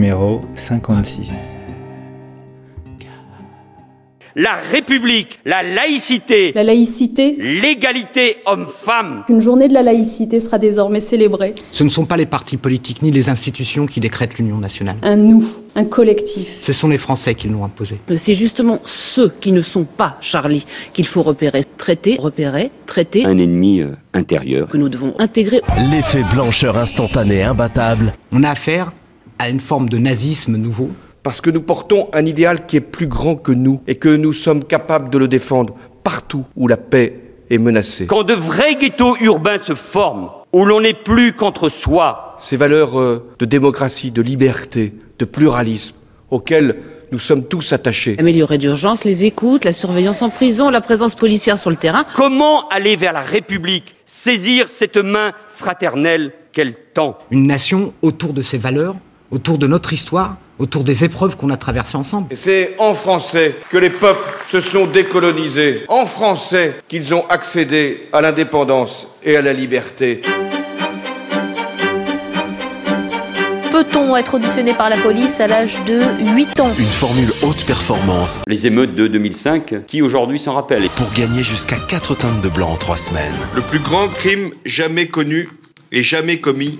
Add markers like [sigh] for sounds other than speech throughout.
numéro 56 la République, la laïcité, la laïcité, l'égalité homme-femme. Une journée de la laïcité sera désormais célébrée. Ce ne sont pas les partis politiques ni les institutions qui décrètent l'union nationale. Un nous, un collectif. Ce sont les Français qui l'ont imposé. C'est justement ceux qui ne sont pas Charlie qu'il faut repérer, traiter, repérer, traiter. Un ennemi euh, intérieur. Que nous devons intégrer. L'effet blancheur instantané imbattable. On a affaire à une forme de nazisme nouveau parce que nous portons un idéal qui est plus grand que nous et que nous sommes capables de le défendre partout où la paix est menacée. Quand de vrais ghettos urbains se forment, où l'on n'est plus qu'entre soi. Ces valeurs euh, de démocratie, de liberté, de pluralisme, auxquelles nous sommes tous attachés. Améliorer d'urgence les écoutes, la surveillance en prison, la présence policière sur le terrain. Comment aller vers la République, saisir cette main fraternelle qu'elle tend? Une nation autour de ses valeurs, autour de notre histoire, autour des épreuves qu'on a traversées ensemble. C'est en français que les peuples se sont décolonisés, en français qu'ils ont accédé à l'indépendance et à la liberté. Peut-on être auditionné par la police à l'âge de 8 ans? Une formule haute performance. Les émeutes de 2005, qui aujourd'hui s'en rappellent? Pour gagner jusqu'à 4 tonnes de blanc en 3 semaines. Le plus grand crime jamais connu et jamais commis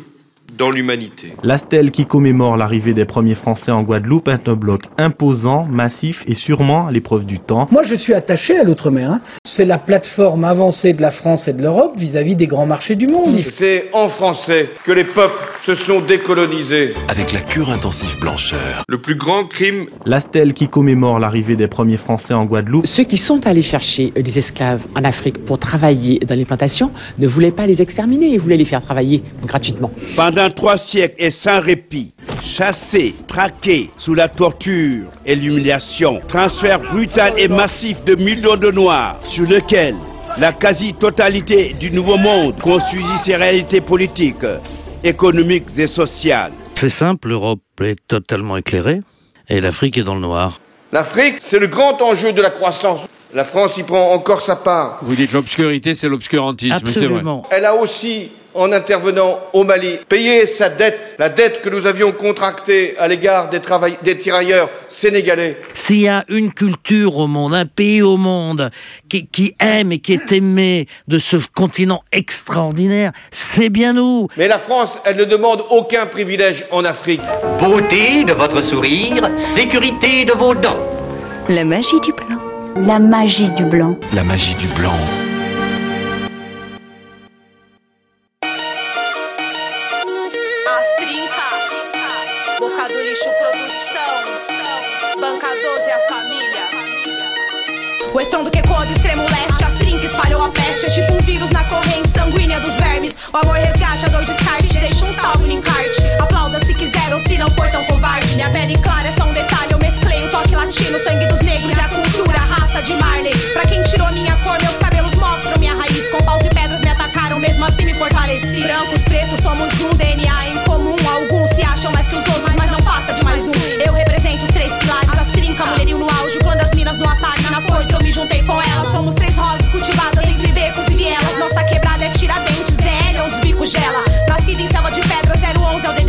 dans l'humanité. La stèle qui commémore l'arrivée des premiers Français en Guadeloupe est un bloc imposant, massif et sûrement à l'épreuve du temps. Moi, je suis attaché à l'outre-mer. Hein. C'est la plateforme avancée de la France et de l'Europe vis-à-vis des grands marchés du monde. C'est en français que les peuples se sont décolonisés. Avec la cure intensive blancheur. Le plus grand crime. La stèle qui commémore l'arrivée des premiers Français en Guadeloupe. Ceux qui sont allés chercher des esclaves en Afrique pour travailler dans les plantations ne voulaient pas les exterminer, ils voulaient les faire travailler gratuitement. Pendant trois siècles et sans répit, chassés, traqués sous la torture et l'humiliation, transfert brutal et massif de millions de Noirs sur lequel la quasi-totalité du Nouveau Monde construisit ses réalités politiques, économiques et sociales. C'est simple, l'Europe est totalement éclairée et l'Afrique est dans le noir. L'Afrique, c'est le grand enjeu de la croissance. La France y prend encore sa part. Vous dites l'obscurité, c'est l'obscurantisme, c'est vrai. Elle a aussi en intervenant au Mali, payer sa dette, la dette que nous avions contractée à l'égard des, des tirailleurs sénégalais. S'il y a une culture au monde, un pays au monde qui, qui aime et qui est aimé de ce continent extraordinaire, c'est bien nous. Mais la France, elle ne demande aucun privilège en Afrique. Beauté de votre sourire, sécurité de vos dents. La magie du blanc. La magie du blanc. La magie du blanc. O estrondo que ecoa do extremo leste, as trinques espalhou a peste. É tipo um vírus na corrente sanguínea dos vermes. O amor resgate, a dor descarte, deixa um salve no encarte. Aplauda ou se não for tão covarde. Minha pele clara é só um detalhe, eu mesclei o toque latino, sangue dos negros e a cultura rasta de Marley. Pra quem tirou minha cor, meus cabelos mostram minha raiz. Com paus e pedras me atacaram, mesmo assim me fortaleci. Brancos, pretos, somos um DNA em comum. Alguns se acham mais que os outros, mas não passa de mais um. Eu represento os três pilares, as trincas, mulherio no auge, o clã das minas no ataque. Na força eu me juntei com elas. Somos três rosas cultivadas entre becos e vielas. Nossa quebrada é tiradentes, é onde os bicos gela. Nascida em selva de pedra, 011 o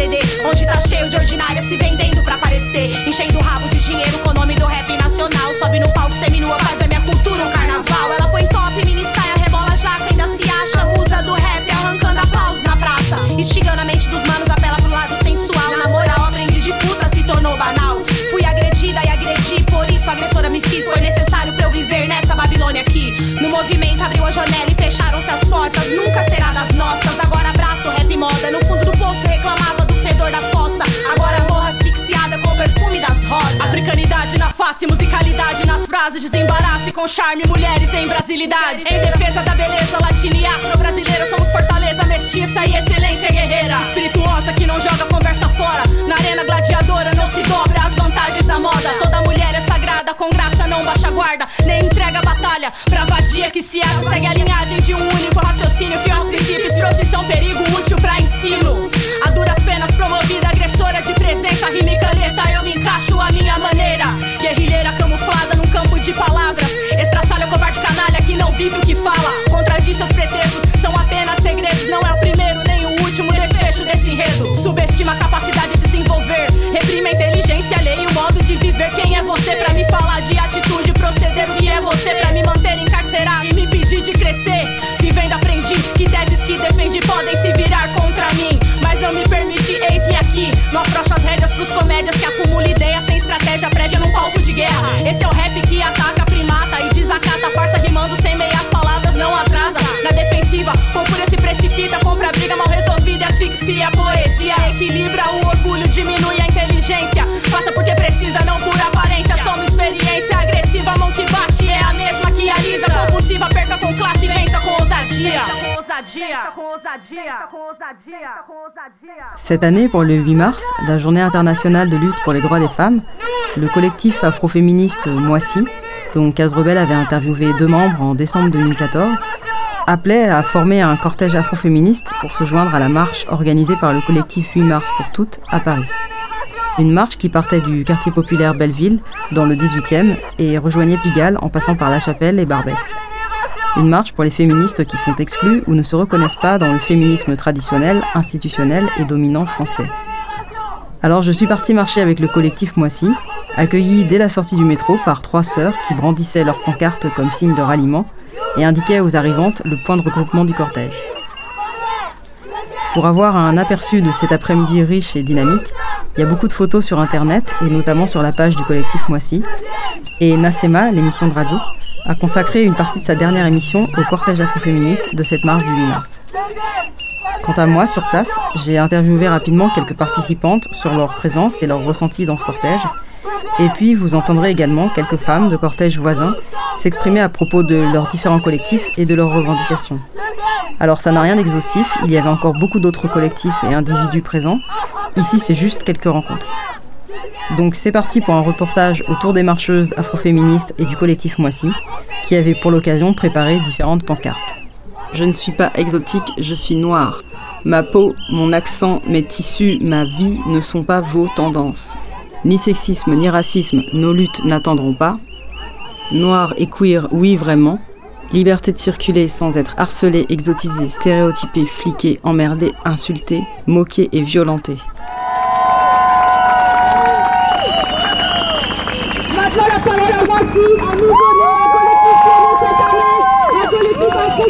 DDD. Onde tá cheio de ordinária se vendendo pra aparecer. Enchendo o rabo de dinheiro com o nome do rap nacional. Sobe no palco seminua, faz da minha cultura um carnaval. Ela põe top, mini saia, rebola jaca, ainda se acha. Musa do rap, arrancando aplausos na praça. Instigando a mente dos manos, apela pro lado sensual. Na moral, aprendiz de puta se tornou banal. Fui agredida e agredi, por isso agressora me fiz. Foi necessário pra eu viver nessa Babilônia aqui. No movimento abriu a janela e fecharam-se as portas. Nunca será das Face, musicalidade nas frases. Desembarace com charme, mulheres em brasilidade. Em defesa da beleza latina e afro-brasileira. Somos fortaleza mestiça e excelência guerreira. Espirituosa que não joga conversa fora. Na arena gladiadora não se dobra as vantagens da moda. Toda mulher é sagrada, com graça não baixa guarda. Nem entrega a batalha pra vadia que se acha. Segue a linhagem de um único raciocínio. Fiel aos princípios, profissão, perigo útil pra ensino. A duras penas o que fala. Contradiz seus pretextos, são apenas segredos. Não é o primeiro nem o último desfecho desse enredo. Subestima a capacidade de desenvolver. Reprime a inteligência alheia e o modo de viver. Quem é você pra me falar de atitude, proceder? O que é você pra me manter encarcerado e me impedir de crescer? Vivendo aprendi que teses que defendi podem se virar contra mim. Mas não me permite, eis-me aqui. Não afrouxo as rédeas pros comédias que acumulam ideias sem estratégia prévia num palco de guerra. Esse é o rap que ataca, Cette année, pour le 8 mars, la journée internationale de lutte pour les droits des femmes, le collectif afroféministe Moissy, dont Case Rebelle avait interviewé deux membres en décembre 2014, appelait à former un cortège afroféministe pour se joindre à la marche organisée par le collectif 8 mars pour toutes à Paris. Une marche qui partait du quartier populaire Belleville, dans le 18e, et rejoignait Pigalle en passant par La Chapelle et Barbès. Une marche pour les féministes qui sont exclues ou ne se reconnaissent pas dans le féminisme traditionnel, institutionnel et dominant français. Alors je suis partie marcher avec le collectif Moissy, accueilli dès la sortie du métro par trois sœurs qui brandissaient leurs pancartes comme signe de ralliement et indiquaient aux arrivantes le point de regroupement du cortège. Pour avoir un aperçu de cet après-midi riche et dynamique, il y a beaucoup de photos sur internet et notamment sur la page du collectif Moissy. Et Nassema, l'émission de radio, a consacré une partie de sa dernière émission au cortège afroféministe de cette marche du 8 mars. Quant à moi, sur place, j'ai interviewé rapidement quelques participantes sur leur présence et leur ressenti dans ce cortège. Et puis, vous entendrez également quelques femmes de cortèges voisins s'exprimer à propos de leurs différents collectifs et de leurs revendications. Alors, ça n'a rien d'exhaustif, il y avait encore beaucoup d'autres collectifs et individus présents. Ici, c'est juste quelques rencontres. Donc c'est parti pour un reportage autour des marcheuses afroféministes et du collectif Moissy, qui avait pour l'occasion préparé différentes pancartes. Je ne suis pas exotique, je suis noire. Ma peau, mon accent, mes tissus, ma vie ne sont pas vos tendances. Ni sexisme ni racisme, nos luttes n'attendront pas. Noir et queer, oui vraiment. Liberté de circuler sans être harcelé, exotisé, stéréotypé, fliqué, emmerdé, insulté, moqué et violenté. Maintenant la parole à Moissy, à nous donner un collectif cette année, un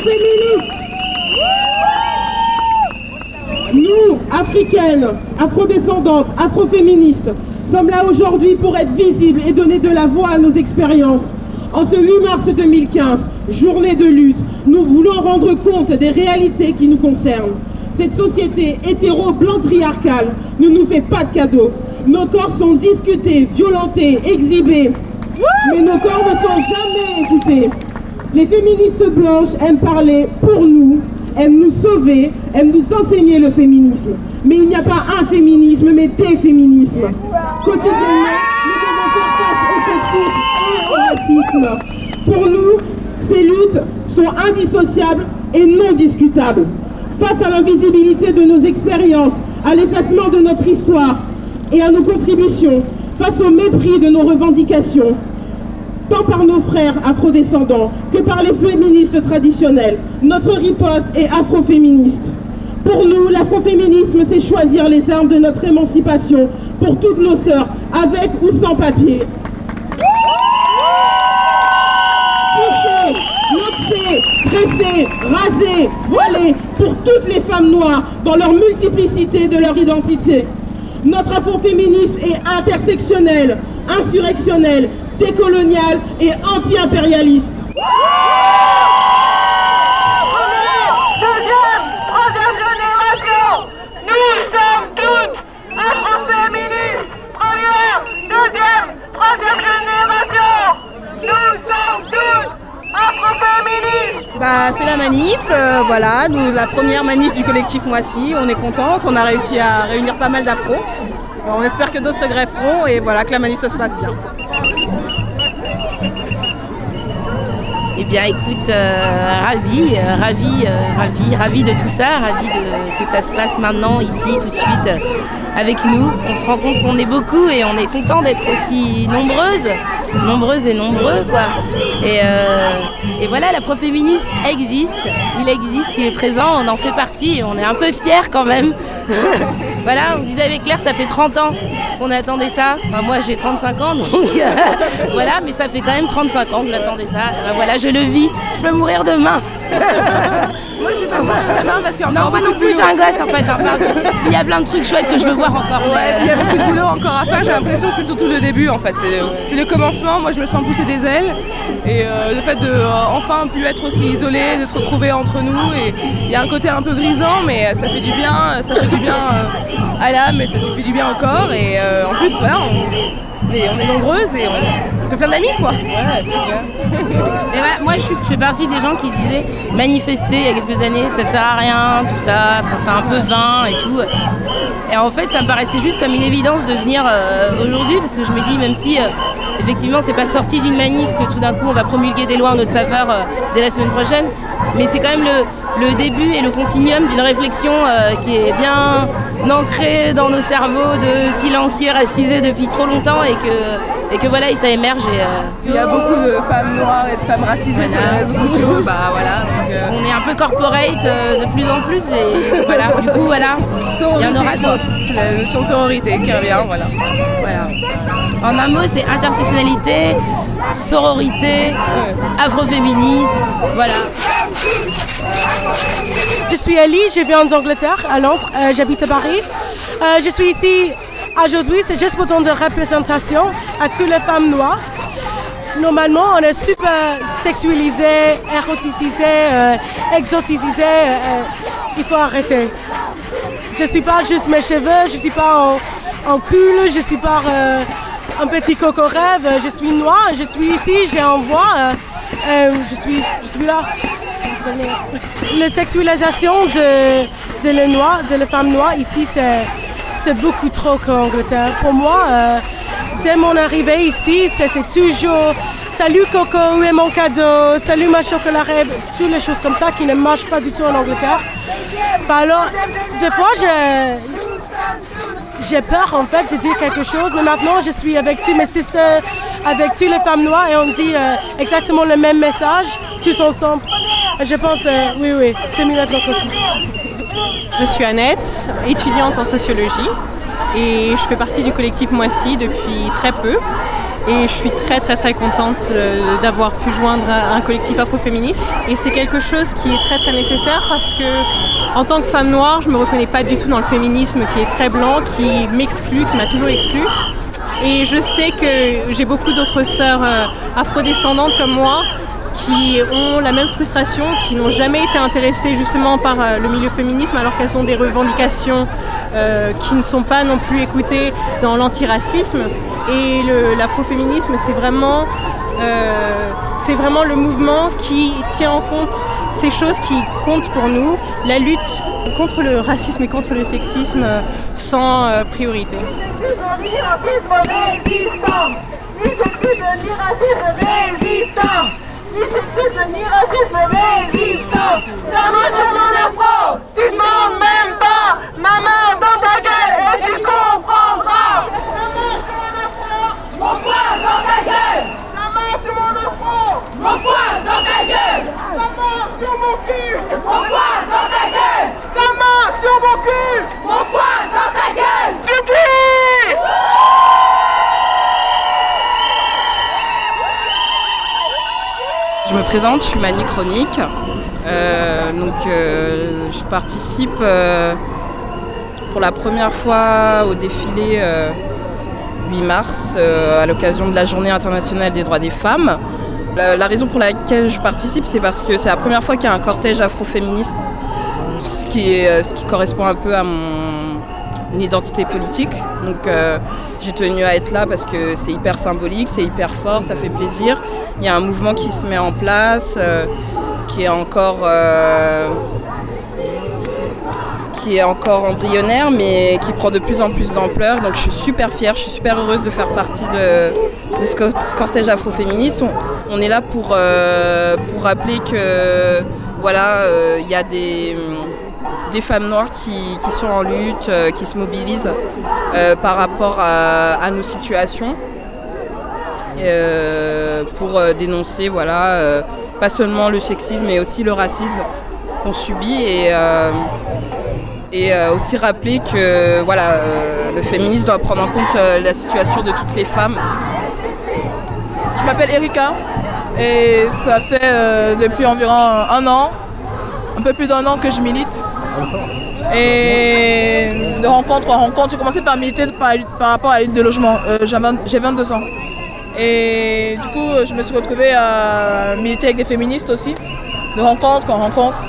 Nous, africaines, afrodescendantes, afroféministes, sommes là aujourd'hui pour être visibles et donner de la voix à nos expériences. En ce 8 mars 2015, journée de lutte, nous voulons rendre compte des réalités qui nous concernent. Cette société hétéro-blanc-triarcale ne nous fait pas de cadeaux. Nos corps sont discutés, violentés, exhibés. Mais nos corps ne sont jamais écoutés. Les féministes blanches aiment parler pour nous, aiment nous sauver, aiment nous enseigner le féminisme. Mais il n'y a pas un féminisme, mais des féminismes. Quotidiennement, nous devons faire face au sexisme et au racisme. Pour nous, ces luttes sont indissociables et non discutables. Face à l'invisibilité de nos expériences, à l'effacement de notre histoire et à nos contributions, face au mépris de nos revendications, tant par nos frères afrodescendants que par les féministes traditionnels, notre riposte est afroféministe. Pour nous, l'afroféminisme, c'est choisir les armes de notre émancipation pour toutes nos sœurs, avec ou sans papier. Tresser, raser, voiler pour toutes les femmes noires dans leur multiplicité de leur identité. Notre afroféminisme est intersectionnel, insurrectionnel, décolonial et anti-impérialiste. Deuxième, troisième génération, nous sommes toutes afro-féministes. Première, deuxième, troisième génération, nous sommes toutes afro-féministes. Bah, c'est la manif, euh, voilà, nous, la première manif du collectif Moissy, on est contente, on a réussi à réunir pas mal d'afro. On espère que d'autres se grefferont et voilà, que la manif se passe bien. Bien, écoute, euh, ravi, euh, ravi, euh, ravi, ravi de tout ça, ravi de, que ça se passe maintenant, ici, tout de suite, avec nous. On se rend compte qu'on est beaucoup et on est content d'être aussi nombreuses, nombreuses et nombreux, quoi. Et, et voilà, l'afroféministe existe, il existe, il est présent, on en fait partie et on est un peu fiers quand même. [laughs] voilà, on disait avec Claire, ça fait 30 ans qu'on attendait ça. Enfin, moi, j'ai 35 ans, donc [laughs] euh, voilà, mais ça fait quand même 35 ans que j'attendais ça. Et ben voilà, je le vis. Je peux mourir demain. Moi, je vais pas demain parce a Non, moi non beaucoup plus, de j'ai un gosse en fait. hein, pardon. Il y a plein de trucs chouettes que je veux voir encore. Ouais, il y a euh, beaucoup de boulot encore à faire. J'ai l'impression que c'est surtout le début en fait. C'est c'est le commencement. Moi, je me sens pousser des ailes. Et euh, le fait de euh, enfin plus être aussi isolé, de se retrouver entre nous. Et il y a un côté un peu grisant, mais ça fait du bien. Ça fait du bien euh, à l'âme et ça fait du bien au corps. Et euh, en plus, voilà, on, on est, on est nombreuses et on, fait plein d'amis quoi. Et voilà, moi je, suis- fais partie des gens qui disaient manifester il y a quelques années, ça sert à rien, tout ça, c'est un peu vain et tout. Et en fait, ça me paraissait juste comme une évidence de venir euh, aujourd'hui parce que je me dis, même si euh, effectivement c'est pas sorti d'une manif que tout d'un coup on va promulguer des lois en notre faveur euh, dès la semaine prochaine, mais c'est quand même le, le début et le continuum d'une réflexion euh, qui est bien ancrée dans nos cerveaux de silencieux racisés depuis trop longtemps et que, et que voilà, ça émerge. Et, euh, Il y a beaucoup de femmes noires et de femmes racisées sur les réseaux sociaux. Bah voilà. donc, euh, On est un peu corporate de plus en plus et voilà, du coup voilà, il y en aura d'autres. C'est la notion sororité qui revient, voilà. Voilà. En un mot, c'est intersectionnalité, sororité, afroféminisme, voilà. Je suis Ellie, je viens d'Angleterre, à Londres, Euh, j'habite à Paris. Euh, je suis ici aujourd'hui, c'est juste pour donner de représentation à toutes les femmes noires. Normalement, on est super sexualisé, éroticisé, euh, euh, il faut arrêter. Je ne suis pas juste mes cheveux, je ne suis pas en, en cul, je ne suis pas un petit coco rêve. Je suis noire, je suis ici, j'ai un voix. euh, euh, je, suis, je suis là. La sexualisation de, de les noirs, de les femmes noires ici, c'est, beaucoup trop qu'en Angleterre. Pour moi, euh, dès mon arrivée ici, c'est, toujours salut Coco, où est mon cadeau, salut ma chocolat rêve, toutes les choses comme ça qui ne marchent pas du tout en Angleterre. Bah alors, des fois, j'ai, j'ai peur en fait de dire quelque chose, mais maintenant je suis avec tous mes sisters, avec toutes les femmes noires et on dit euh, exactement le même message, tous ensemble. Je pense, euh, oui, oui, c'est mieux maintenant aussi. Je suis Annette, étudiante en sociologie et je fais partie du collectif Moissy depuis très peu. Et je suis très très très contente euh, d'avoir pu joindre un collectif afroféministe. Et c'est quelque chose qui est très très nécessaire parce que en tant que femme noire, je me reconnais pas du tout dans le féminisme qui est très blanc, qui m'exclut, qui m'a toujours exclue. Et je sais que j'ai beaucoup d'autres sœurs euh, afrodescendantes comme moi qui ont la même frustration, qui n'ont jamais été intéressées justement par euh, le milieu féminisme alors qu'elles ont des revendications euh, qui ne sont pas non plus écoutées dans l'antiracisme. Et l'afroféminisme, c'est vraiment, euh, c'est vraiment le mouvement qui tient en compte ces choses qui comptent pour nous, la lutte contre le racisme et contre le sexisme euh, sans priorité. Maman sur mon afro, tu demandes même pas Ma main dans ta gueule et tu comprendras Mon poing dans ta gueule La main sur mon afro Mon poing dans ta gueule La main sur mon cul Mon poing dans ta gueule La main sur mon cul Mon poing dans ta gueule Je me présente, je suis Mani Chronique. Euh, donc, euh, je participe euh, pour la première fois au défilé euh, 8 mars à l'occasion de la Journée internationale des droits des femmes. La, raison pour laquelle je participe, c'est parce que c'est la première fois qu'il y a un cortège afroféministe, ce ce qui correspond un peu à mon identité politique. Donc euh, j'ai tenu à être là parce que c'est hyper symbolique, c'est hyper fort, ça fait plaisir. Il y a un mouvement qui se met en place, euh, qui est encore euh, qui est encore embryonnaire mais qui prend de plus en plus d'ampleur. Donc je suis super fière, je suis super heureuse de faire partie de, ce co- cortège afroféministe. On, on est là pour, pour rappeler que voilà, il y a des, des femmes noires qui, sont en lutte, euh, qui se mobilisent euh, par rapport à, nos situations. euh, pour dénoncer voilà, pas seulement le sexisme mais aussi le racisme qu'on subit et, et aussi rappeler que voilà, le féminisme doit prendre en compte la situation de toutes les femmes. Je m'appelle Erika et ça fait depuis environ un an, un peu plus d'un an que je milite. Et de rencontre en rencontre, j'ai commencé par militer par, par rapport à la lutte de logement. Euh, j'ai 20 J'ai 22 ans. Et du coup, je me suis retrouvée à militer avec des féministes aussi, de rencontre en rencontre.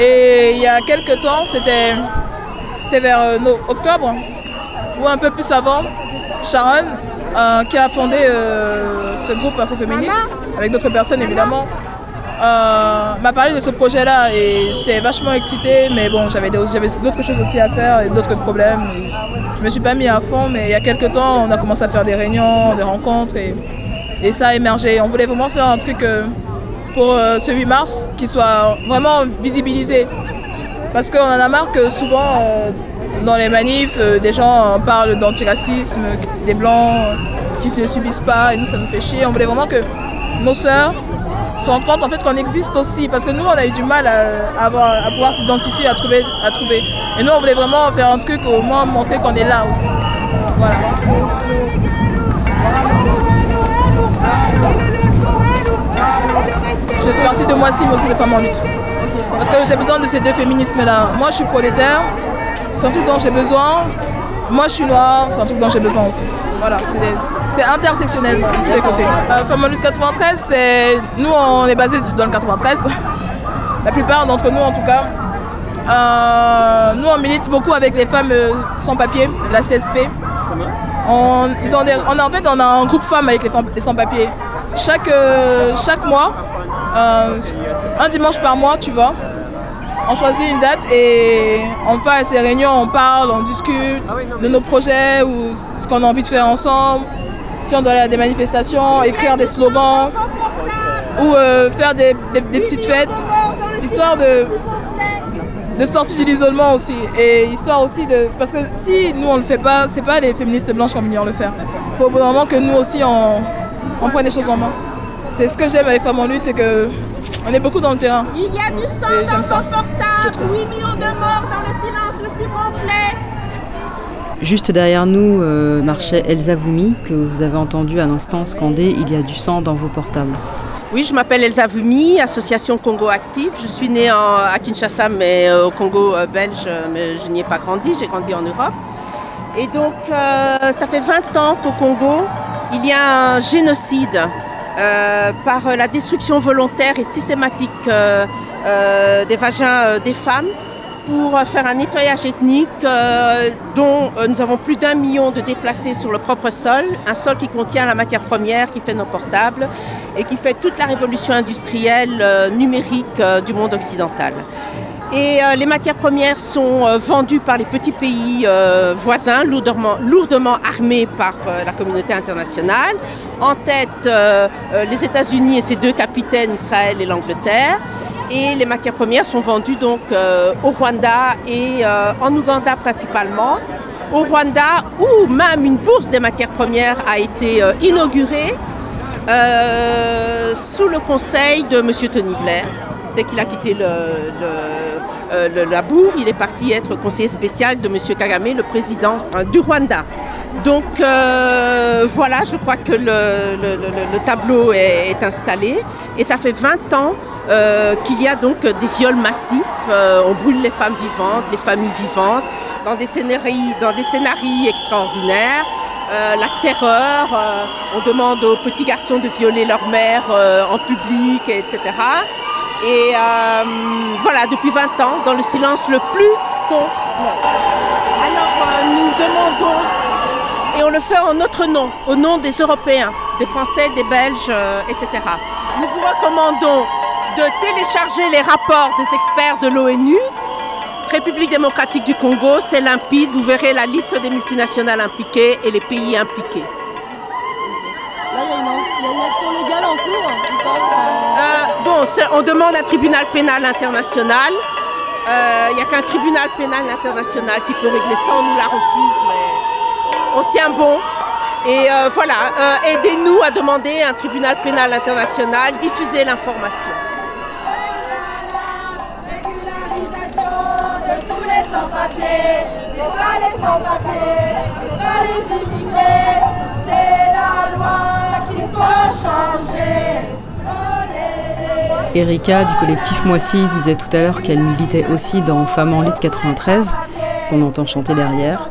Et il y a quelques temps, c'était c'était vers euh, no- octobre, ou un peu plus avant, Sharon, euh, qui a fondé euh, ce groupe afroféministe, avec d'autres personnes évidemment, euh, m'a parlé de ce projet-là et j'étais vachement excitée, mais bon, j'avais d'autres choses aussi à faire et d'autres problèmes. Et je me suis pas mis à fond, mais il y a quelques temps, on a commencé à faire des réunions, des rencontres et, et ça a émergé. On voulait vraiment faire un truc euh, pour euh, ce 8 mars qui soit vraiment visibilisé. Parce qu'on en a marre que souvent, dans les manifs, des gens parlent d'antiracisme, des blancs qui ne subissent pas, et nous, ça nous fait chier. On voulait vraiment que nos sœurs se rendent compte en fait qu'on existe aussi. Parce que nous, on a eu du mal à, avoir, à pouvoir s'identifier, à trouver, à trouver. Et nous, on voulait vraiment faire un truc, au moins montrer qu'on est là aussi. Voilà. Je fais partie de moi aussi, mais aussi de femmes en lutte. Parce que j'ai besoin de ces deux féminismes-là. Moi, je suis prolétaire, c'est un truc dont j'ai besoin. Moi, je suis noire, c'est un truc dont j'ai besoin aussi. Voilà, c'est des- c'est intersectionnel de tous les côtés. Euh, Femmes en lutte 93, c'est nous, on est basé dans le 93. [laughs] La plupart d'entre nous, en tout cas. Euh, nous, on milite beaucoup avec les femmes euh, sans papier, la CSP. On, on a, en fait, on a un groupe femmes avec les, femmes- les sans-papiers. Chaque, euh, chaque mois, un dimanche par mois, tu vois, on choisit une date et on fait ces réunions, on parle, on discute de nos projets ou ce qu'on a envie de faire ensemble. Si on doit aller à des manifestations, écrire des slogans ou euh, faire des, des- des petites fêtes, histoire de, de sortir de l'isolement aussi. Et histoire aussi de. Parce que si nous on le fait pas, c'est pas les féministes blanches qui vont le faire. Il faut vraiment que nous aussi on, on prenne les choses en main. C'est ce que j'aime avec Femmes en lutte, c'est que on est beaucoup dans le terrain. Il y a du sang dans j'aime ça. vos portables, 8 millions de morts dans le silence le plus complet. Juste derrière nous euh, marchait Elsa Voumi, que vous avez entendu à l'instant scander Il y a du sang dans vos portables. Oui, je m'appelle Elsa Vumi, association Congo Active. Je suis née à Kinshasa, mais euh, au Congo euh, belge, mais je n'y ai pas grandi, j'ai grandi en Europe. Et donc, ça fait 20 ans qu'au Congo, il y a un génocide par la destruction volontaire et systématique des vagins des femmes pour euh, faire un nettoyage ethnique euh, dont euh, nous avons plus d'un million de déplacés sur le propre sol, un sol qui contient la matière première qui fait nos portables et qui fait toute la révolution industrielle numérique du monde occidental. Et les matières premières sont vendues par les petits pays voisins, lourdement, lourdement armés par la communauté internationale. En tête, les États-Unis et ses deux capitaines, Israël et l'Angleterre. Et les matières premières sont vendues donc euh, au Rwanda et euh, en Ouganda principalement. Au Rwanda, où même une bourse des matières premières a été euh, inaugurée sous le conseil de M. Tony Blair. Dès qu'il a quitté la bourre, il est parti être conseiller spécial de M. Kagame, le président euh, du Rwanda. Donc voilà, je crois que le, le- le- le tableau est installé. Et ça fait 20 ans euh, qu'il y a donc des viols massifs. Euh, on brûle les femmes vivantes, les familles vivantes, dans des scénarios extraordinaires. Euh, la terreur, on demande aux petits garçons de violer leur mère en public, etc. Et voilà, depuis 20 ans, dans le silence le plus complet. Alors nous demandons, et on le fait en notre nom, au nom des Européens, des Français, des Belges, etc. Nous vous recommandons de télécharger les rapports des experts de l'ONU. République démocratique du Congo, c'est limpide, vous verrez la liste des multinationales impliquées et les pays impliqués. Là, il y, a une action légale en cours Euh, bon, c'est- on demande un tribunal pénal international. Euh, Il n'y a qu'un tribunal pénal international qui peut régler ça. On nous la refuse, mais on tient bon. Et euh, voilà, euh, aidez-nous à demander un tribunal pénal international, diffuser l'information. De tous les sans-papiers. sans papiers, c'est pas les immigrés, c'est la loi qu'il faut changer. Erika du collectif Moissy disait tout à l'heure qu'elle militait aussi dans Femmes en lutte 93, qu'on entend chanter derrière.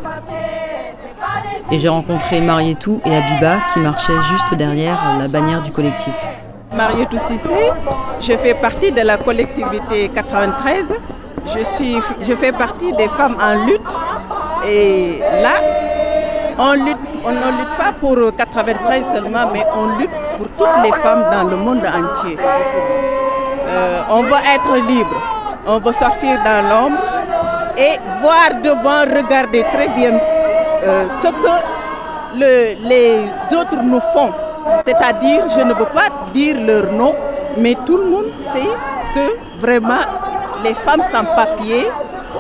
Et j'ai rencontré Marietou et Abiba qui marchaient juste derrière la bannière du collectif. Marietou Sissé, je fais partie de la collectivité 93. Je, suis, je fais partie des femmes en lutte. Et là, on, lutte, on ne lutte pas pour 93 seulement, mais on lutte pour toutes les femmes dans le monde entier. Euh, on va être libre, on va sortir dans l'ombre et voir devant, regarder très bien euh, ce que le- les autres nous font. C'est-à-dire, je ne veux pas dire leur nom, mais tout le monde sait que vraiment les femmes sans papier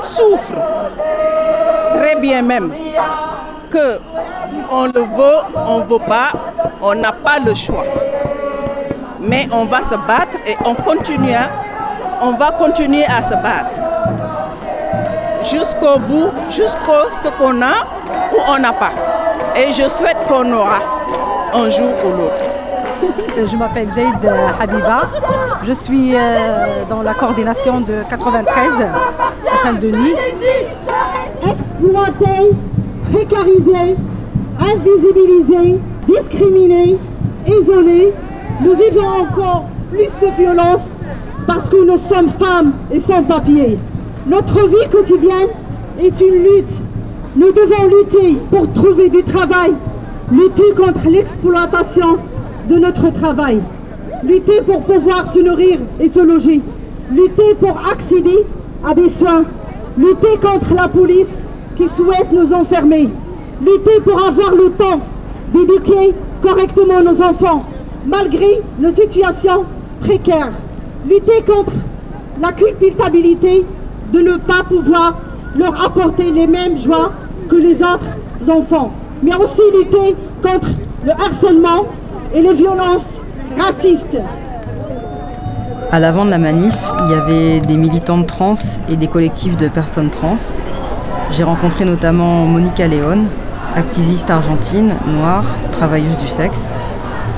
souffrent. Très bien même. Que on le veut, on ne veut pas, on n'a pas le choix. Mais on va se battre et on continue, à- on va continuer à se battre. Jusqu'au bout, jusqu'au ce qu'on a ou on n'a pas. Et je souhaite qu'on aura un jour ou l'autre. Je m'appelle Zaid Habiba. Je suis euh, dans la coordination de 93 à Saint-Denis. exploités, précarisés, invisibilisés, discriminés, isolés, nous vivons encore plus de violence parce que nous sommes femmes et sans papier. Notre vie quotidienne est une lutte. Nous devons lutter pour trouver du travail, lutter contre l'exploitation de notre travail, lutter pour pouvoir se nourrir et se loger, lutter pour accéder à des soins, lutter contre la police qui souhaite nous enfermer, lutter pour avoir le temps d'éduquer correctement nos enfants, malgré nos situations précaires, lutter contre la culpabilité de ne pas pouvoir leur apporter les mêmes joies que les autres enfants, mais aussi lutter contre le harcèlement et les violences racistes. À l'avant de la manif, il y avait des militantes trans et des collectifs de personnes trans. J'ai rencontré notamment Monica Leon, activiste argentine, noire, travailleuse du sexe.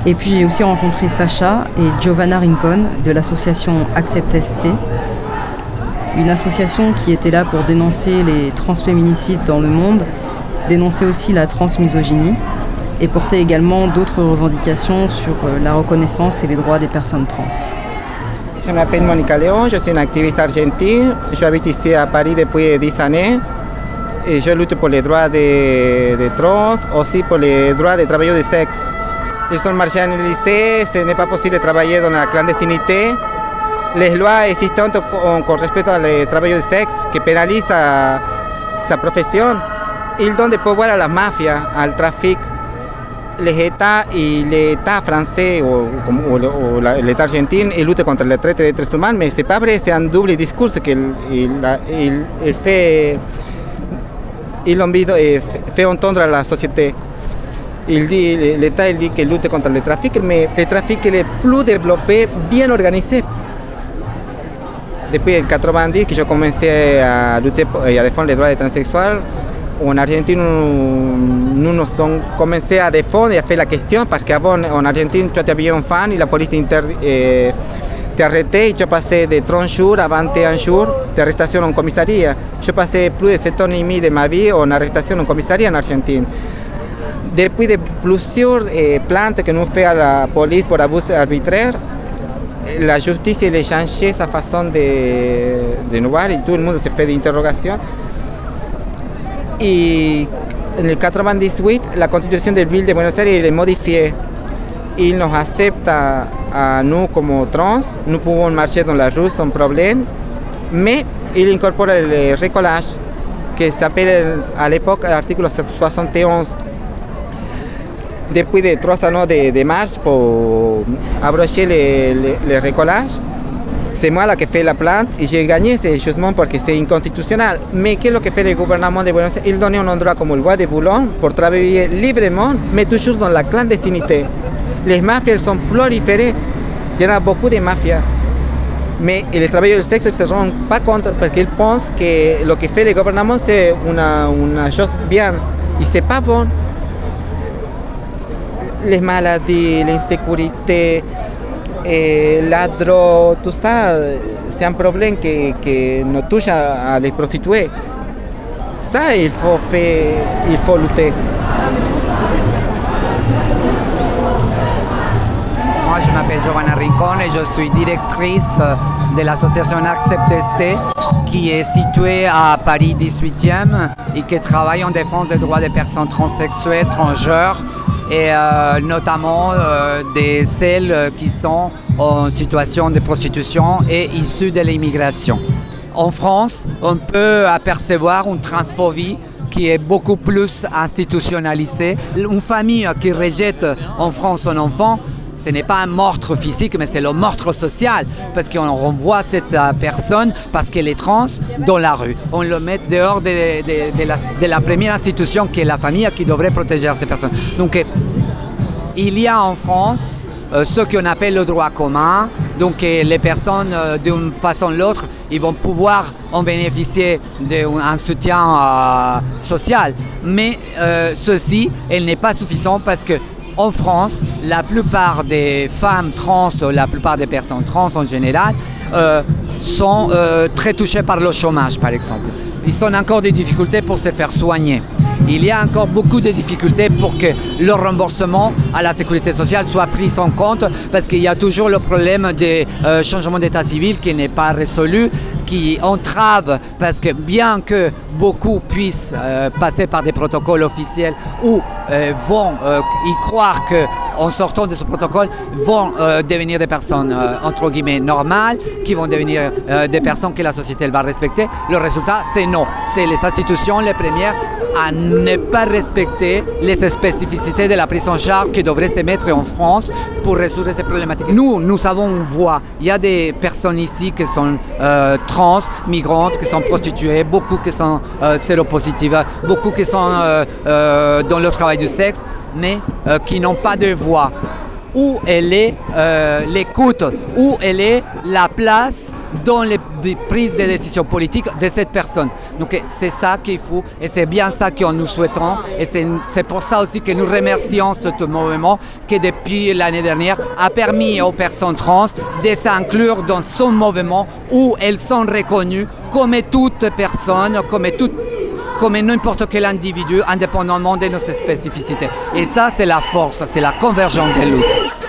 Et puis j'ai aussi rencontré Sacha et Giovanna Rincon de l'association Accept ST, une association qui était là pour dénoncer les transféminicides dans le monde, dénoncer aussi la transmisogynie et porter également d'autres revendications sur euh, la reconnaissance et les droits des personnes trans. Je m'appelle Monica Léon, je suis une activiste argentine. Je habite ici à Paris depuis 10 années. Et je lutte pour les droits des, trans, aussi pour les droits des travailleurs du sexe. Ils sont marginalisés, ce n'est pas possible de travailler dans la clandestinité. Les lois existantes con, respecto al trabajo de sexo que penaliza esa profesión, ils donnent des pouvoirs à la mafia, al tráfico. L'État y l'État français o, o, o l'État argentin il lutte contre la traite des êtres humains, mais c'est pas vrai, c'est un double discours qu'il il, il, il fait, il envie, eh, fait entendre à la société. Il dit, l'État il dit qu'il lutte contre le trafic, mais le trafic est plus développé, bien organisé. Depuis 90 que je commençais à lutter et à défendre les droits des transsexuels, en Argentine, nous nous avons commencé à défendre et à faire la question parce qu'avant, en Argentine, tu avais un fan et la police eh, t'arrêtait et tu passais de 30 jours à 21 jours d'arrestation en commissariat. Je passais plus de 7 ans et demi de ma vie en arrestation en commissariat en Argentine. Depuis de plusieurs eh, plaintes que nous fait à la police pour abus arbitraire, la justice elle a changé sa façon de, de nous voir et tout le monde se fait des interrogations. Y en el 98 la constitución del Ville de Buenos Aires est modifiée. Il nos accepte à nous comme trans, nous pouvons marcher dans la rue sans problème, mais il incorpore le recollage que s'appelle à l'époque l'article 71. Depuis de trois années de, de marche pour abrocher le, le, le recollage, c'est moi qui fait la plainte et j'ai gagné ce jugement parce que c'est inconstitutionnel. Mais qu'est-ce que fait le gouvernement de Buenos Aires? Il donne un endroit comme le bois de Boulogne pour travailler librement, mais toujours dans la clandestinité. Les mafias sont proliférées. Il y en a beaucoup de mafias. Mais le travail du sexe ne se rend pas compte parce qu'ils pensent que ce que fait le gouvernement c'est une, une chose bien. Et c'est pas bon. Les maladies, l'insécurité, et la drogue, tout ça, c'est un problème qui, nous touche à, les prostituées. Ça, il faut, faire, il faut lutter. Moi, je m'appelle Giovanna Rincon et je suis directrice de l'association AcceptC qui est située à Paris 18e et qui travaille en défense des droits des personnes transsexuelles, transgenres et euh, notamment euh, des celles qui sont en situation de prostitution et issues de l'immigration. En France, on peut apercevoir une transphobie qui est beaucoup plus institutionnalisée. Une famille qui rejette en France son enfant, ce n'est pas un meurtre physique, mais c'est le meurtre social, parce qu'on renvoie cette personne parce qu'elle est trans dans la rue. On le met dehors de, la, première institution qui est la famille qui devrait protéger ces personnes. Donc, euh, il y a en France euh, ce qu'on appelle le droit commun. Donc euh, les personnes, euh, d'une façon ou l'autre, ils vont pouvoir en bénéficier d'un soutien euh, social. Mais euh, ceci, elle n'est pas suffisant parce que en France, la plupart des femmes trans, la plupart des personnes trans en général, euh, sont euh, très touchées par le chômage, par exemple. Ils ont encore des difficultés pour se faire soigner. Il y a encore beaucoup de difficultés pour que le remboursement à la sécurité sociale soit pris en compte parce qu'il y a toujours le problème des euh, changements d'état civil qui n'est pas résolu, qui entrave parce que bien que beaucoup puissent euh, passer par des protocoles officiels ou euh, vont euh, y croire que en sortant de ce protocole vont devenir des personnes entre guillemets normales, qui vont devenir des personnes que la société elle va respecter. Le résultat, c'est non. C'est les institutions les premières à ne pas respecter les spécificités de la prise en charge qui devrait se mettre en France pour résoudre ces problématiques. Nous, nous avons une voix. Il y a des personnes ici qui sont euh, trans, migrantes, qui sont prostituées, beaucoup qui sont euh, séropositives, beaucoup qui sont euh, dans le travail du sexe, mais qui n'ont pas de voix. Où elle est l'écoute, où elle est la place dans les prises de décision politiques de cette personne. Donc c'est ça qu'il faut et c'est bien ça que nous souhaitons et c'est pour ça aussi que nous remercions ce mouvement qui depuis l'année dernière a permis aux personnes trans de s'inclure dans son mouvement où elles sont reconnues comme toute personne, comme comme n'importe quel individu, indépendamment de nos spécificités. Et ça, c'est la force, c'est la convergence des luttes.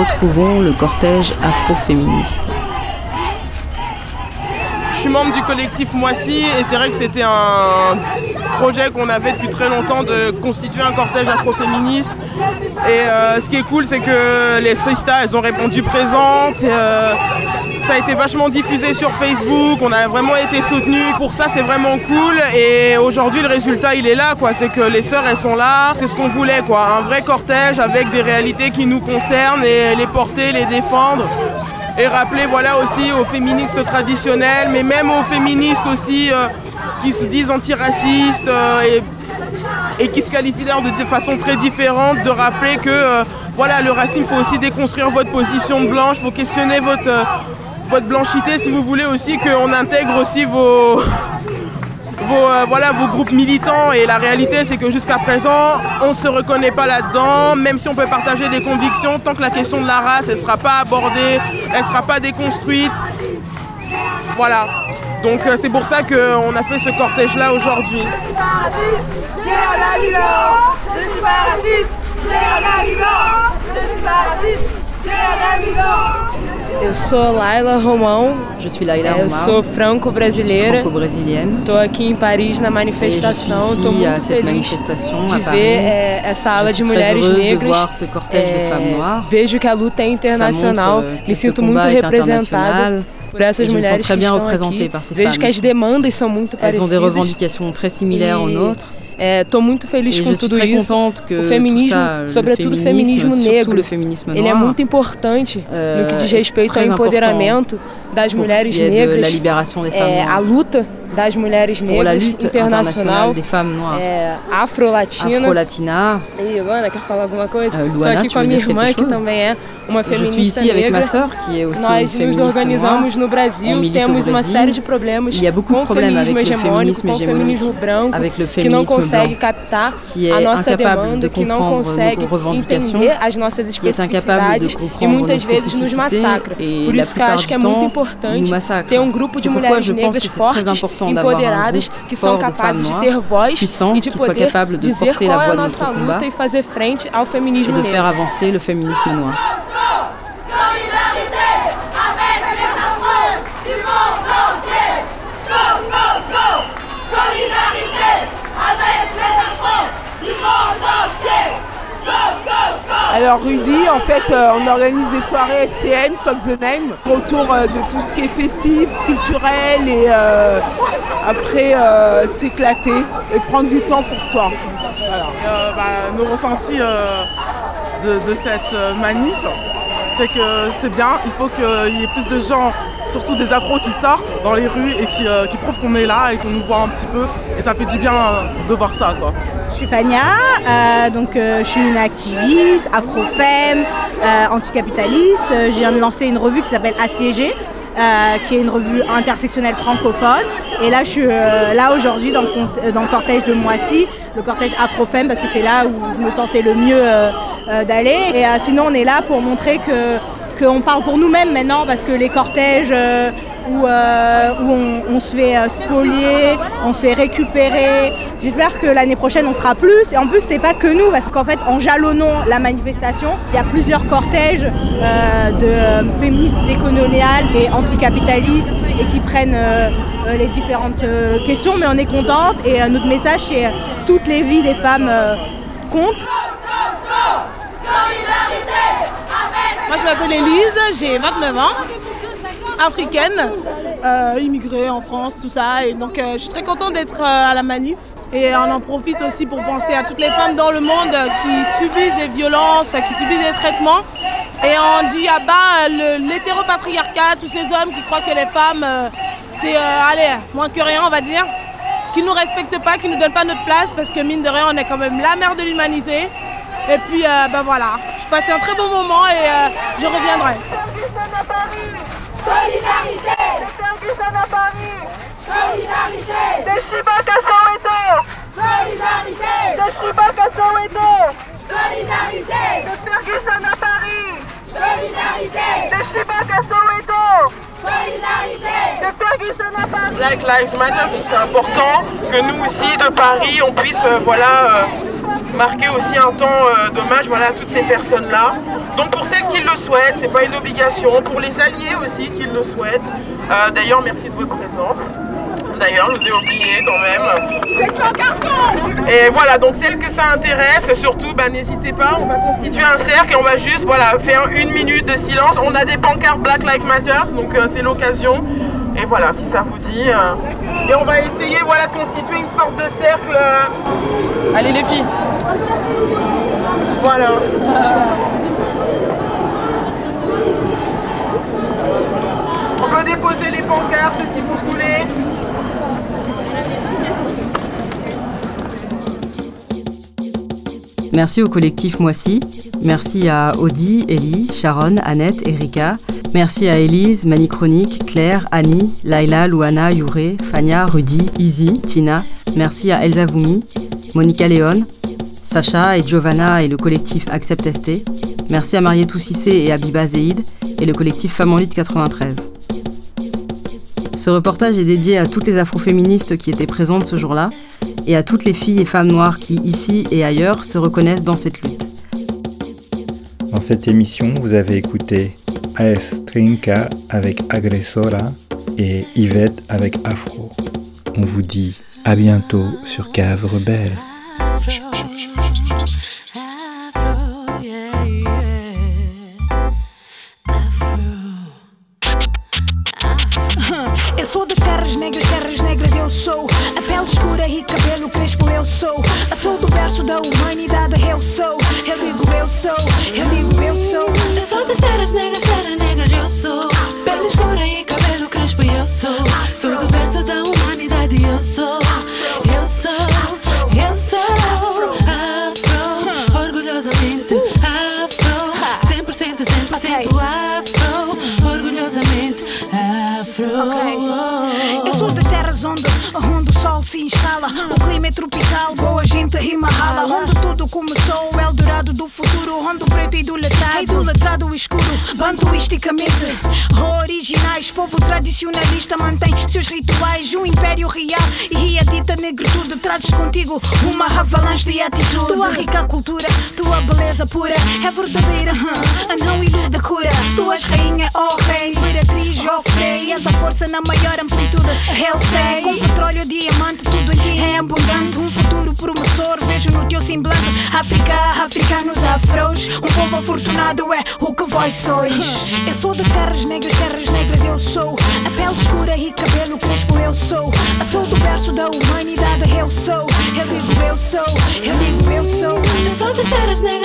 Retrouvons le cortège afroféministe. Je suis membre du collectif Moissy et c'est vrai que c'était un projet qu'on avait depuis très longtemps de constituer un cortège afroféministe. Et euh, ce qui est cool, c'est que les sistas, elles ont répondu présentes. Euh, ça a été vachement diffusé sur Facebook, on a vraiment été soutenus. Pour ça, c'est vraiment cool. Et aujourd'hui, le résultat, il est là. quoi. C'est que les sœurs, elles sont là. C'est ce qu'on voulait. quoi. Un vrai cortège avec des réalités qui nous concernent et les porter, les défendre et rappeler voilà aussi aux féministes traditionnels, mais même aux féministes aussi euh, qui se disent antiracistes euh, et, qui se qualifient d'ailleurs de, façon très différente, de rappeler que euh, voilà le racisme, il faut aussi déconstruire votre position de blanche, faut questionner votre, votre blanchité si vous voulez aussi qu'on intègre aussi vos, [laughs] vos, euh, voilà, vos groupes militants et la réalité c'est que jusqu'à présent on ne se reconnaît pas là-dedans, même si on peut partager des convictions, tant que la question de la race elle ne sera pas abordée, elle ne sera pas déconstruite. Voilà. Donc euh, c'est pour ça qu'on a fait ce cortège là aujourd'hui. Eu sou Laila Romão. Je suis Laila Eu Romão. sou franco-brasileira. franco-brésilienne. Estou aqui em Paris na manifestação. Et je suis Estou ici à muito cette feliz manifestation de à ver Paris. eh, essa ala Je de suis très mulheres heureuse de negras. voir ce cortège de Eh, femmes noires. Vejo que a luta é internacional. Ça montre, euh, Me que sinto ce muito combat est representada international. por essas Et je me sens mulheres très que bien estão représentée aqui. par ces Vejo femmes que as demandas são muito Elles ont des parecidas. revendications très similaires aux E nôtres. Estou muito feliz Et com je suis tudo très isso. contente que o feminismo, tout ça, le sobretudo o féminisme, feminismo surtout negro, le féminisme ele é noir, muito importante no que diz é respeito ao très empoderamento das pour ce mulheres qui est de negras, la libération des femmes é, noires. a luta das mulheres Pour la negras lutte internacional, internationale des femmes noires. é, afro-latina. Afro-latina. E Luana, quer falar alguma coisa? Euh, Estou Luana, aqui tu com a veux minha dire quelque irmã, que chose também é uma Je suis feminista ici avec negra. ma sœur, qui est aussi Nós une nos féministe organizamos noire. no On Brasil, milite au temos uma Brésil. série de problemas Il y a beaucoup com de o problèmes avec feminismo le hegemônico, féminisme com o feminismo hégémonique, branco, avec le que não féminisme consegue blanc, captar qui est a nossa incapable demanda, de que não comprendre consegue nos revendications, entender as nossas qui est incapable de especificidades e comprendre muitas nos vezes nos spécificités, massacra. et Por la isso que eu acho plupart que é du muito temps, importante nous massacre. ter um grupo de C'est pourquoi mulheres je pense negras que c'est fortes, très important d'avoir un empoderadas, groupe que são fort de capazes de femmes ter noires, voz puissants, e de qui soient poder capables de dizer porter la qual é voix a de nossa notre combat luta e fazer frente ao et feminismo de negro. faire avancer le féminisme noir. Alors Rudy, en fait, euh, on organise des soirées FTN, Fuck the Name, autour euh, de tout ce qui est festif, culturel et euh, après s'éclater et prendre du temps pour soi. Voilà. Bah, nos ressentis de, cette manif, c'est que c'est bien, il faut qu'il y ait plus de gens, surtout des afros qui sortent dans les rues et qui, qui prouvent qu'on est là et qu'on nous voit un petit peu. Et ça fait du bien de voir ça. Quoi. Suis Fania, euh, donc euh, je suis une activiste, afro-femme, euh, anticapitaliste. Euh, Je viens de lancer une revue qui s'appelle Assiégé, qui est une revue intersectionnelle francophone. Et là, je suis là aujourd'hui dans, dans le cortège de Moissy, le cortège afro-femme, parce que c'est là où je me sentais le mieux d'aller. Et sinon, on est là pour montrer que qu'on parle pour nous-mêmes maintenant, parce que les cortèges où, euh, on, se fait euh, spolier, on se fait récupérer. J'espère que l'année prochaine on sera plus. Et en plus c'est pas que nous, parce qu'en fait en jalonnant la manifestation, il y a plusieurs cortèges euh, de féministes décoloniales et anticapitalistes et qui prennent les différentes questions. Mais on est contente et notre message c'est toutes les vies des femmes comptent. Moi, je m'appelle Elise, j'ai 29 ans, africaine, euh, immigrée en France, tout ça. Et donc, euh, je suis très contente d'être euh, à la manif. Et on en profite aussi pour penser à toutes les femmes dans le monde qui subissent des violences, qui subissent des traitements. Et on dit à bas l'hétéropatriarcat, tous ces hommes qui croient que les femmes, c'est, allez, moins que rien, on va dire, qui nous respectent pas, qui nous donnent pas notre place, parce que mine de rien, on est quand même la mère de l'humanité. Et puis, ben voilà, je passais un très bon moment et je reviendrai. Solidarité. Ferguson à Paris Solidarité. Des à Soweto Solidarité. Des à Soweto Solidarité. De Ferguson à Paris Solidarité. Des à Soweto Solidarité. De Ferguson à Paris Black Lives Matter, c'est important que nous aussi de Paris, on puisse euh, voilà, euh, marquer aussi un temps euh, d'hommage voilà, à toutes ces personnes-là. Donc pour celles qui le souhaitent, c'est pas une obligation. Pour les alliés aussi qui le souhaitent. Euh, D'ailleurs, merci de votre présence. D'ailleurs, je vous ai oublié quand même. Et voilà, donc celles que ça intéresse, surtout, bah, n'hésitez pas, on va constituer un cercle et on va juste voilà, faire une minute de silence. On a des pancartes Black Lives Matter, donc euh, c'est l'occasion. Et voilà, si ça vous dit. euh, Et on va essayer voilà, de constituer une sorte de cercle. euh, Allez les filles Voilà. On peut déposer les pancartes si vous voulez. Merci au collectif Moissy. Merci à Audi, Ellie, Sharon, Annette, Erika. Merci à Élise, Mani Chronique, Claire, Annie, Laila, Luana, Yuré, Fania, Rudy, Izzy, Tina. Merci à Elsa Voumi, Monica Léon, Sacha et Giovanna et le collectif Accept ST. Merci à Marietou Cissé et à Biba Zeid et le collectif Femmes en lutte 93. Ce reportage est dédié à toutes les afroféministes qui étaient présentes ce jour-là et à toutes les filles et femmes noires qui, ici et ailleurs, se reconnaissent dans cette lutte. Dans cette émission, vous avez écouté AS Trinka avec Agressora et Yvette avec Afro. On vous dit à bientôt sur Cave Rebelle. Sou. Do berço da humanidade eu sou. Eu digo eu sou, eu digo eu sou. Eu sou das terras negras do letrado escuro. Bantuisticamente originais, povo tradicionalista mantém seus rituais. Um império real e a dita negritude. Trazes contigo uma avalanche de atitude. Tua rica cultura, tua beleza pura é verdadeira. hum, Não iluda cura. Tu és rainha, oh rei, imperatriz, oh frei. És a força na maior amplitude. Eu sei, com petróleo, diamante, tudo em ti é abundante. Um futuro promissor, vejo no teu semblante. África, africanos, afros. Um povo afortunado é o que vós sois. Eu sou das terras negras, terras negras eu sou. A pele escura e cabelo crespo eu sou. Eu sou do berço da humanidade eu sou. Eu digo eu sou, eu digo eu sou. Eu sou das terras negras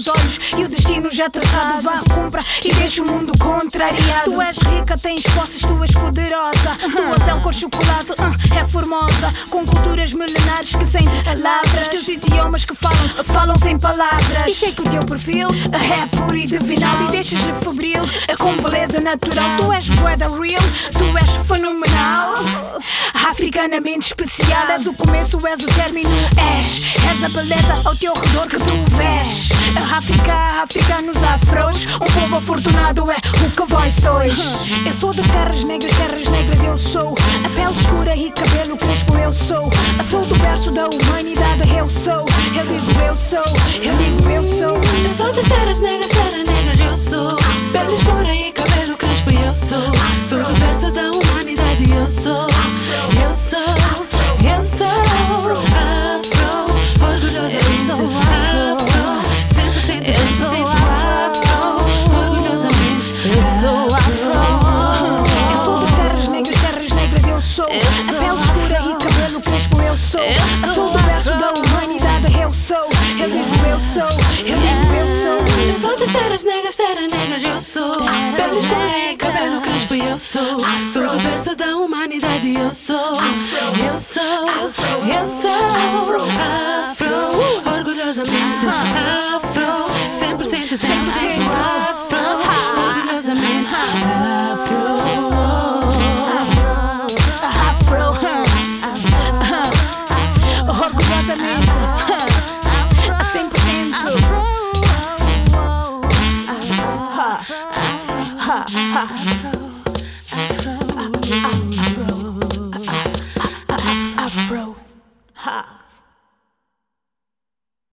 nos olhos e o destino já traçado Vá, compra e deixa o mundo contrariado. Tu és rica, tens posses, tu és poderosa. Tua pele cor chocolate ah, é formosa. Com culturas milenares que sem palavras. Teus idiomas que falam, falam sem palavras. E sei que o teu perfil é puro e divinal E deixas-lhe febril, é com beleza natural. Tu és boeda real, tu és fenomenal Africanamente especial. És o começo, és o término, és És a beleza ao teu redor que tu vês. África, africanos, afros Um povo afortunado é o que vós sois. Eu sou das terras negras, terras negras eu sou. A pele escura e cabelo crespo eu sou. Sou do berço da humanidade eu sou. Eu digo eu sou, eu digo eu sou humanidade eu sou. Eu sou, eu sou afro,